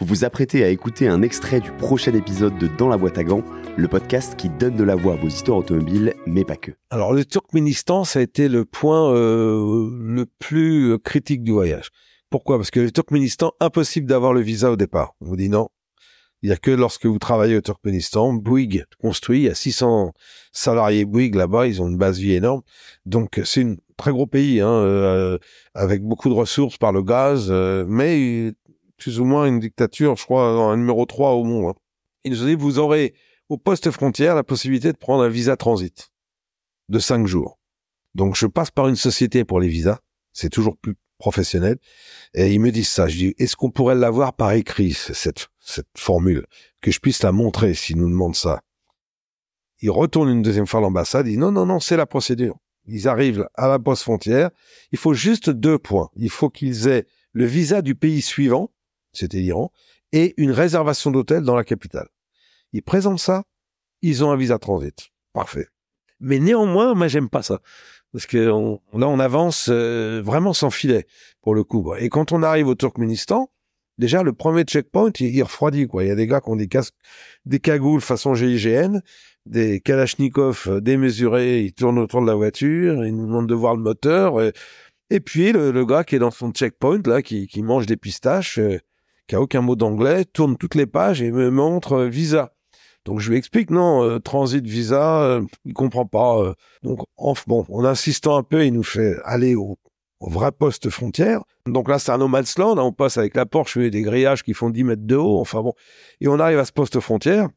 Vous vous apprêtez à écouter un extrait du prochain épisode de Dans la boîte à gants, le podcast qui donne de la voix à vos histoires automobiles, mais pas que. Alors le Turkménistan, ça a été le point euh, le plus critique du voyage. Pourquoi? Parce que le Turkménistan, impossible d'avoir le visa au départ. On vous dit non. Il n'y a que lorsque vous travaillez au Turkménistan, Bouygues construit, il y a 600 salariés Bouygues là-bas, ils ont une base vie énorme. Donc c'est un très gros pays, hein, euh, avec beaucoup de ressources par le gaz, euh, mais plus ou moins une dictature, je crois, un numéro 3 au monde. Hein. Il nous ont dit, vous aurez au poste frontière la possibilité de prendre un visa transit de 5 jours. Donc je passe par une société pour les visas, c'est toujours plus professionnel, et ils me disent ça. Je dis, est-ce qu'on pourrait l'avoir par écrit, cette, cette formule, que je puisse la montrer s'ils nous demandent ça Ils retournent une deuxième fois à l'ambassade, ils disent, non, non, non, c'est la procédure. Ils arrivent à la poste frontière, il faut juste deux points. Il faut qu'ils aient le visa du pays suivant, c'était l'Iran, et une réservation d'hôtel dans la capitale. Ils présentent ça, ils ont un visa transit. Parfait. Mais néanmoins, moi, j'aime pas ça. Parce que là, on avance euh, vraiment sans filet, pour le coup. Et quand on arrive au Turkménistan, déjà, le premier checkpoint, il, refroidit, quoi. Il y a des gars qui ont des casques, des cagoules façon GIGN, des Kalachnikov euh, démesurés, ils tournent autour de la voiture, ils nous demandent de voir le moteur. Et, puis, le, gars qui est dans son checkpoint, là, qui, mange des pistaches, euh, qui aucun mot d'anglais, tourne toutes les pages et me montre euh, visa. Donc je lui explique non, euh, transit visa, euh, il comprend pas. donc en, bon, en insistant un peu, il nous fait aller au, vrai poste frontière. Donc là, c'est un no man's land. Hein, on passe avec la Porsche et des grillages qui font 10 mètres de haut. Enfin bon, et on arrive à ce poste frontière.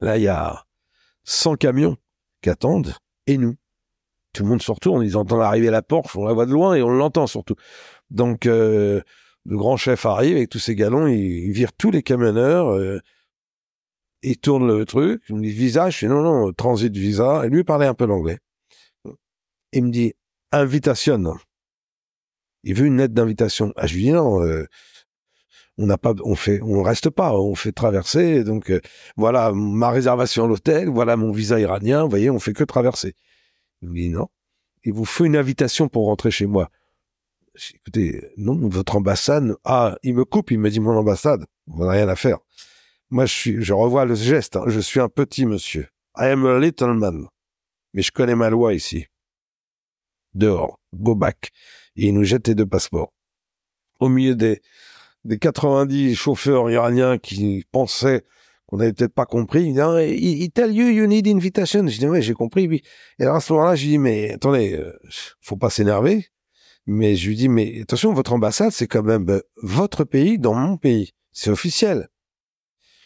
Là, il y a 100 camions qui attendent et nous. Tout le monde se retourne, ils entendent arriver la Porsche, on la voit de loin et on l'entend surtout. Donc le grand chef arrive avec tous ses galons, il, vire tous les camionneurs, euh, il tourne le truc, il me dit visa, je dis non, non, transit visa, et lui parlait un peu l'anglais. Il me dit invitation. Il veut une lettre d'invitation. Ah, je lui dis non, euh, on n'a pas, on fait, on reste pas, on fait traverser. Donc euh, voilà ma réservation à l'hôtel, voilà mon visa iranien. Vous voyez, on fait que traverser. Il me dit non, il vous faut une invitation pour rentrer chez moi écoutez, non, votre ambassade, ah, il me coupe, il me dit mon ambassade, on n'a rien à faire. Moi, je revois le geste, hein. je suis un petit monsieur. I am a little man. Mais je connais ma loi ici. Dehors, go back. Et il nous jette les deux passeports. Au milieu des, des 90 chauffeurs iraniens qui pensaient qu'on n'avait peut-être pas compris. Il dit, il tell you you need invitation. Je dis, ouais, j'ai compris. Et alors à ce moment-là, je dis, mais attendez, euh, faut pas s'énerver. Mais je lui dis, mais attention, votre ambassade, c'est quand même euh, votre pays dans mon pays. C'est officiel.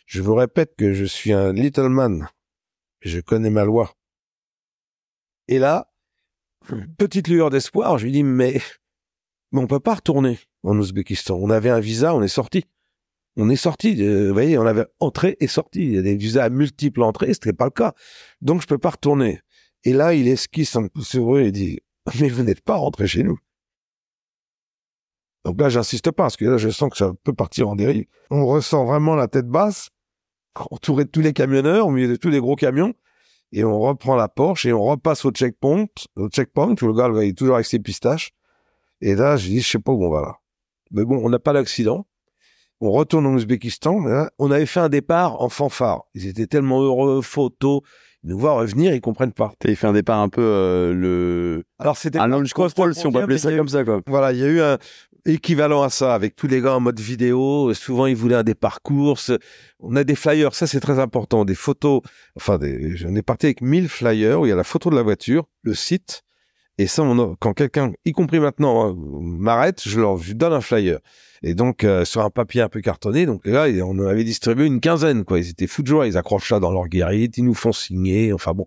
Je vous répète que je suis un little man. Je connais ma loi. Et là, petite lueur d'espoir, je lui dis, mais, mais on peut pas retourner en Ouzbékistan. On avait un visa, on est sorti. On est sorti, vous voyez, on avait entré et sorti. Il y a des visas à multiples entrées, c'était pas le cas. Donc je peux pas retourner. Et là, il esquisse un peu sur eux et dit, mais vous n'êtes pas rentré chez nous. Donc là, j'insiste pas, parce que là, je sens que ça peut partir en dérive. On ressent vraiment la tête basse, entouré de tous les camionneurs, au milieu de tous les gros camions, et on reprend la Porsche et on repasse au checkpoint, au checkpoint, où le gars il est toujours avec ses pistaches. Et là, je dis, je sais pas où on va là. Mais bon, on n'a pas d'accident. On retourne en Ouzbékistan. on avait fait un départ en fanfare. Ils étaient tellement heureux, photos. Ils nous voient revenir, ils comprennent pas. Ils fait un départ un peu euh, le. Alors c'était un launch control, si on peut appeler ça comme ça, quoi. Voilà, il y a eu un, équivalent à ça, avec tous les gars en mode vidéo. Souvent, ils voulaient des parcours. On a des flyers, ça c'est très important, des photos. Enfin, j'en ai parti avec 1000 flyers où il y a la photo de la voiture, le site. Et ça, quand quelqu'un, y compris maintenant, hein, m'arrête, je leur donne un flyer. Et donc, euh, sur un papier un peu cartonné, donc là, on en avait distribué une quinzaine, quoi. Ils étaient fous de joie, ils accrochent ça dans leur guérite, ils nous font signer, enfin bon.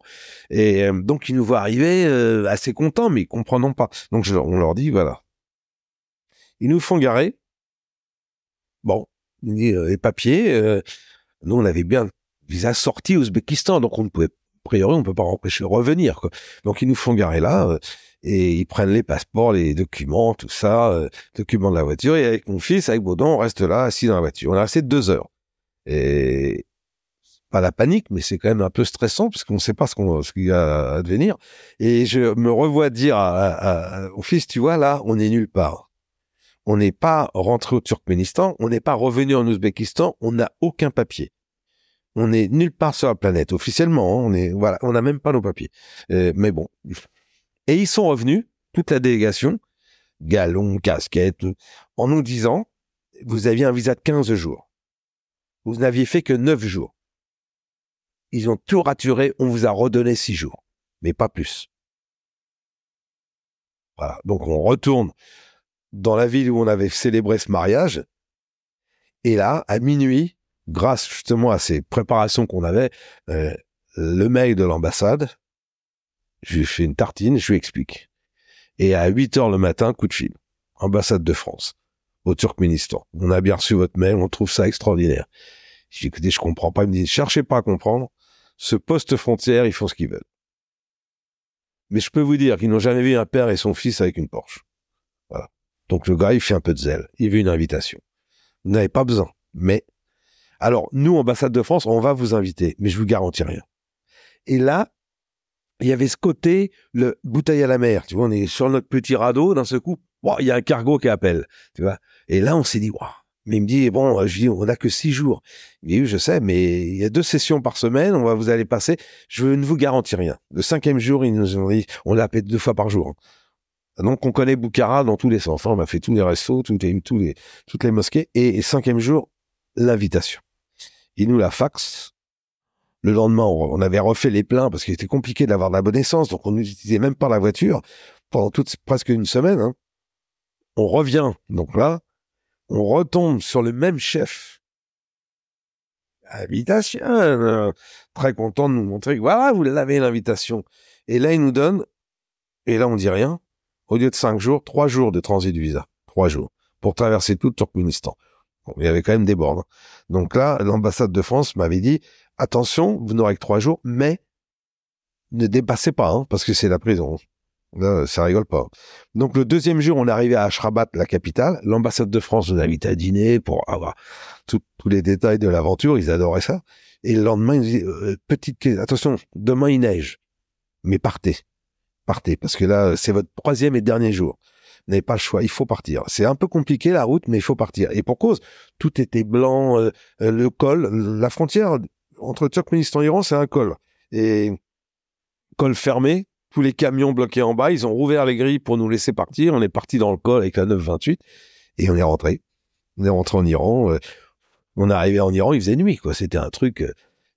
Et euh, donc, ils nous voient arriver euh, assez contents, mais comprenons pas. Donc, on leur dit, voilà, ils nous font garer. Bon, euh, les papiers, euh, nous on avait bien visa sorti au Ouzbékistan, donc on ne pouvait, a priori, on peut pas empêcher de revenir. Quoi. Donc ils nous font garer là euh, et ils prennent les passeports, les documents, tout ça, documents de la voiture. Et avec mon fils, avec Baudon, on reste là assis dans la voiture. On a resté deux heures. Et pas la panique, mais c'est quand même un peu stressant parce qu'on ne sait pas ce qu'on ce qui va advenir. Et je me revois dire à, au fils, tu vois là, on est nulle part on n'est pas rentré au Turkménistan, on n'est pas revenu en Ouzbékistan, on n'a aucun papier. On n'est nulle part sur la planète officiellement. Hein, on n'a même pas nos papiers. Euh, mais bon. Et ils sont revenus, toute la délégation, galon, casquette, en nous disant vous aviez un visa de 15 jours. Vous n'aviez fait que 9 jours. Ils ont tout raturé, on vous a redonné 6 jours, mais pas plus. Voilà. Donc on retourne dans la ville où on avait célébré ce mariage. Et là, à minuit, grâce justement à ces préparations qu'on avait, euh, le mail de l'ambassade, je lui fais une tartine, je lui explique. Et à 8 heures le matin, coup de fil. Ambassade de France, au Turkménistan. On a bien reçu votre mail, on trouve ça extraordinaire. J'ai écoutez, je comprends pas. Il me dit, cherchez pas à comprendre. Ce poste frontière, ils font ce qu'ils veulent. Mais je peux vous dire qu'ils n'ont jamais vu un père et son fils avec une Porsche. Donc le gars, il fait un peu de zèle. Il veut une invitation. Vous n'avez pas besoin. Mais, alors, nous, ambassade de France, on va vous inviter, mais je vous garantis rien. Et là, il y avait ce côté, le bouteille à la mer. Tu vois, on est sur notre petit radeau, d'un seul coup, il y a un cargo qui appelle. Tu. Et là, on s'est dit, waouh. Mais il me dit, bon, je dis, on n'a que six jours. Il dit, je sais, mais il y a deux sessions par semaine, on va vous aller passer. Je ne vous garantis rien. Le cinquième jour, ils nous ont dit, on l'appelle deux fois par jour. Donc on connaît Boukhara dans tous les sens. on a fait tous les restos, tous les, toutes les mosquées. Et, cinquième jour, l'invitation. Il nous la fax. Le lendemain, on avait refait les pleins parce qu'il était compliqué d'avoir de la bonne essence. Donc on n'utilisait même pas la voiture pendant toute, presque une semaine. Hein. On revient. Donc là, on retombe sur le même chef. Invitation. Très content de nous montrer voilà, vous l'avez l'invitation. Et là, il nous donne, et là, on dit rien au lieu de cinq jours, trois jours de transit visa. Trois jours. Pour traverser tout le Turkménistan. il y avait quand même des bornes. Donc là, l'ambassade de France m'avait dit, attention, vous n'aurez que trois jours, mais ne dépassez pas, hein, parce que c'est la prison. Là, ça rigole pas. Donc le deuxième jour, on arrivé à Ashrabat, la capitale. L'ambassade de France nous invite à dîner pour avoir tous les détails de l'aventure. Ils adoraient ça. Et le lendemain, ils nous disent, euh, petite, attention, demain il neige, mais partez partez, parce que là, c'est votre troisième et dernier jour. Vous n'avez pas le choix, il faut partir. C'est un peu compliqué la route, mais il faut partir. Et pour cause, tout était blanc, euh, euh, le col, la frontière entre Turkménistan et Iran, c'est un col. Et col fermé, tous les camions bloqués en bas, ils ont rouvert les grilles pour nous laisser partir. On est parti dans le col avec la 928 et on est rentré. On est rentré en Iran. Euh, on est arrivé en Iran, il faisait nuit, quoi. C'était un truc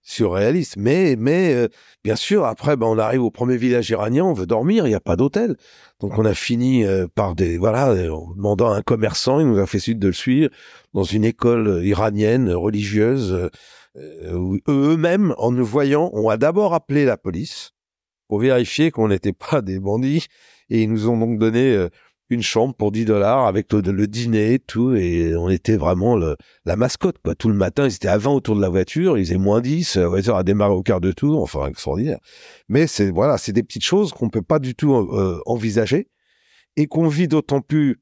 surréaliste. Mais, mais euh, bien sûr, après, ben, on arrive au premier village iranien, on veut dormir, il n'y a pas d'hôtel. Donc on a fini euh, par des voilà, en demandant à un commerçant, il nous a fait suite de le suivre dans une école iranienne religieuse. Euh, eux-mêmes, en nous voyant, ont d'abord appelé la police pour vérifier qu'on n'était pas des bandits et ils nous ont donc donné une chambre pour 10 dollars avec le, dîner, tout, et on était vraiment le, la mascotte, quoi. Tout le matin, ils étaient à 20 autour de la voiture, ils faisaient moins 10, la voiture a démarré au quart de tour, enfin, extraordinaire. Mais c'est, voilà, c'est des petites choses qu'on peut pas du tout euh, envisager et qu'on vit d'autant plus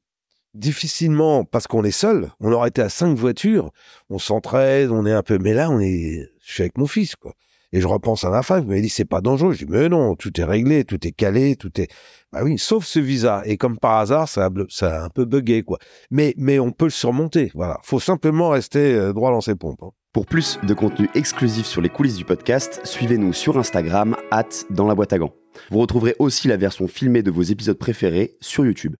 difficilement parce qu'on est seul. On aurait été à cinq voitures, on s'entraide, on est un peu, mais là, on est, je suis avec mon fils, quoi. Et je repense à la femme, il m'a dit c'est pas dangereux. Je dis mais non, tout est réglé, tout est calé, tout est. Bah oui, sauf ce visa. Et comme par hasard, ça a, ça un peu bugué quoi. Mais mais on peut le surmonter. Voilà, faut simplement rester euh, droit dans ses pompes. Hein. Pour plus de contenu exclusif sur les coulisses du podcast, suivez-nous sur Instagram, at dans la boîte à gants. Vous retrouverez aussi la version filmée de vos épisodes préférés sur YouTube.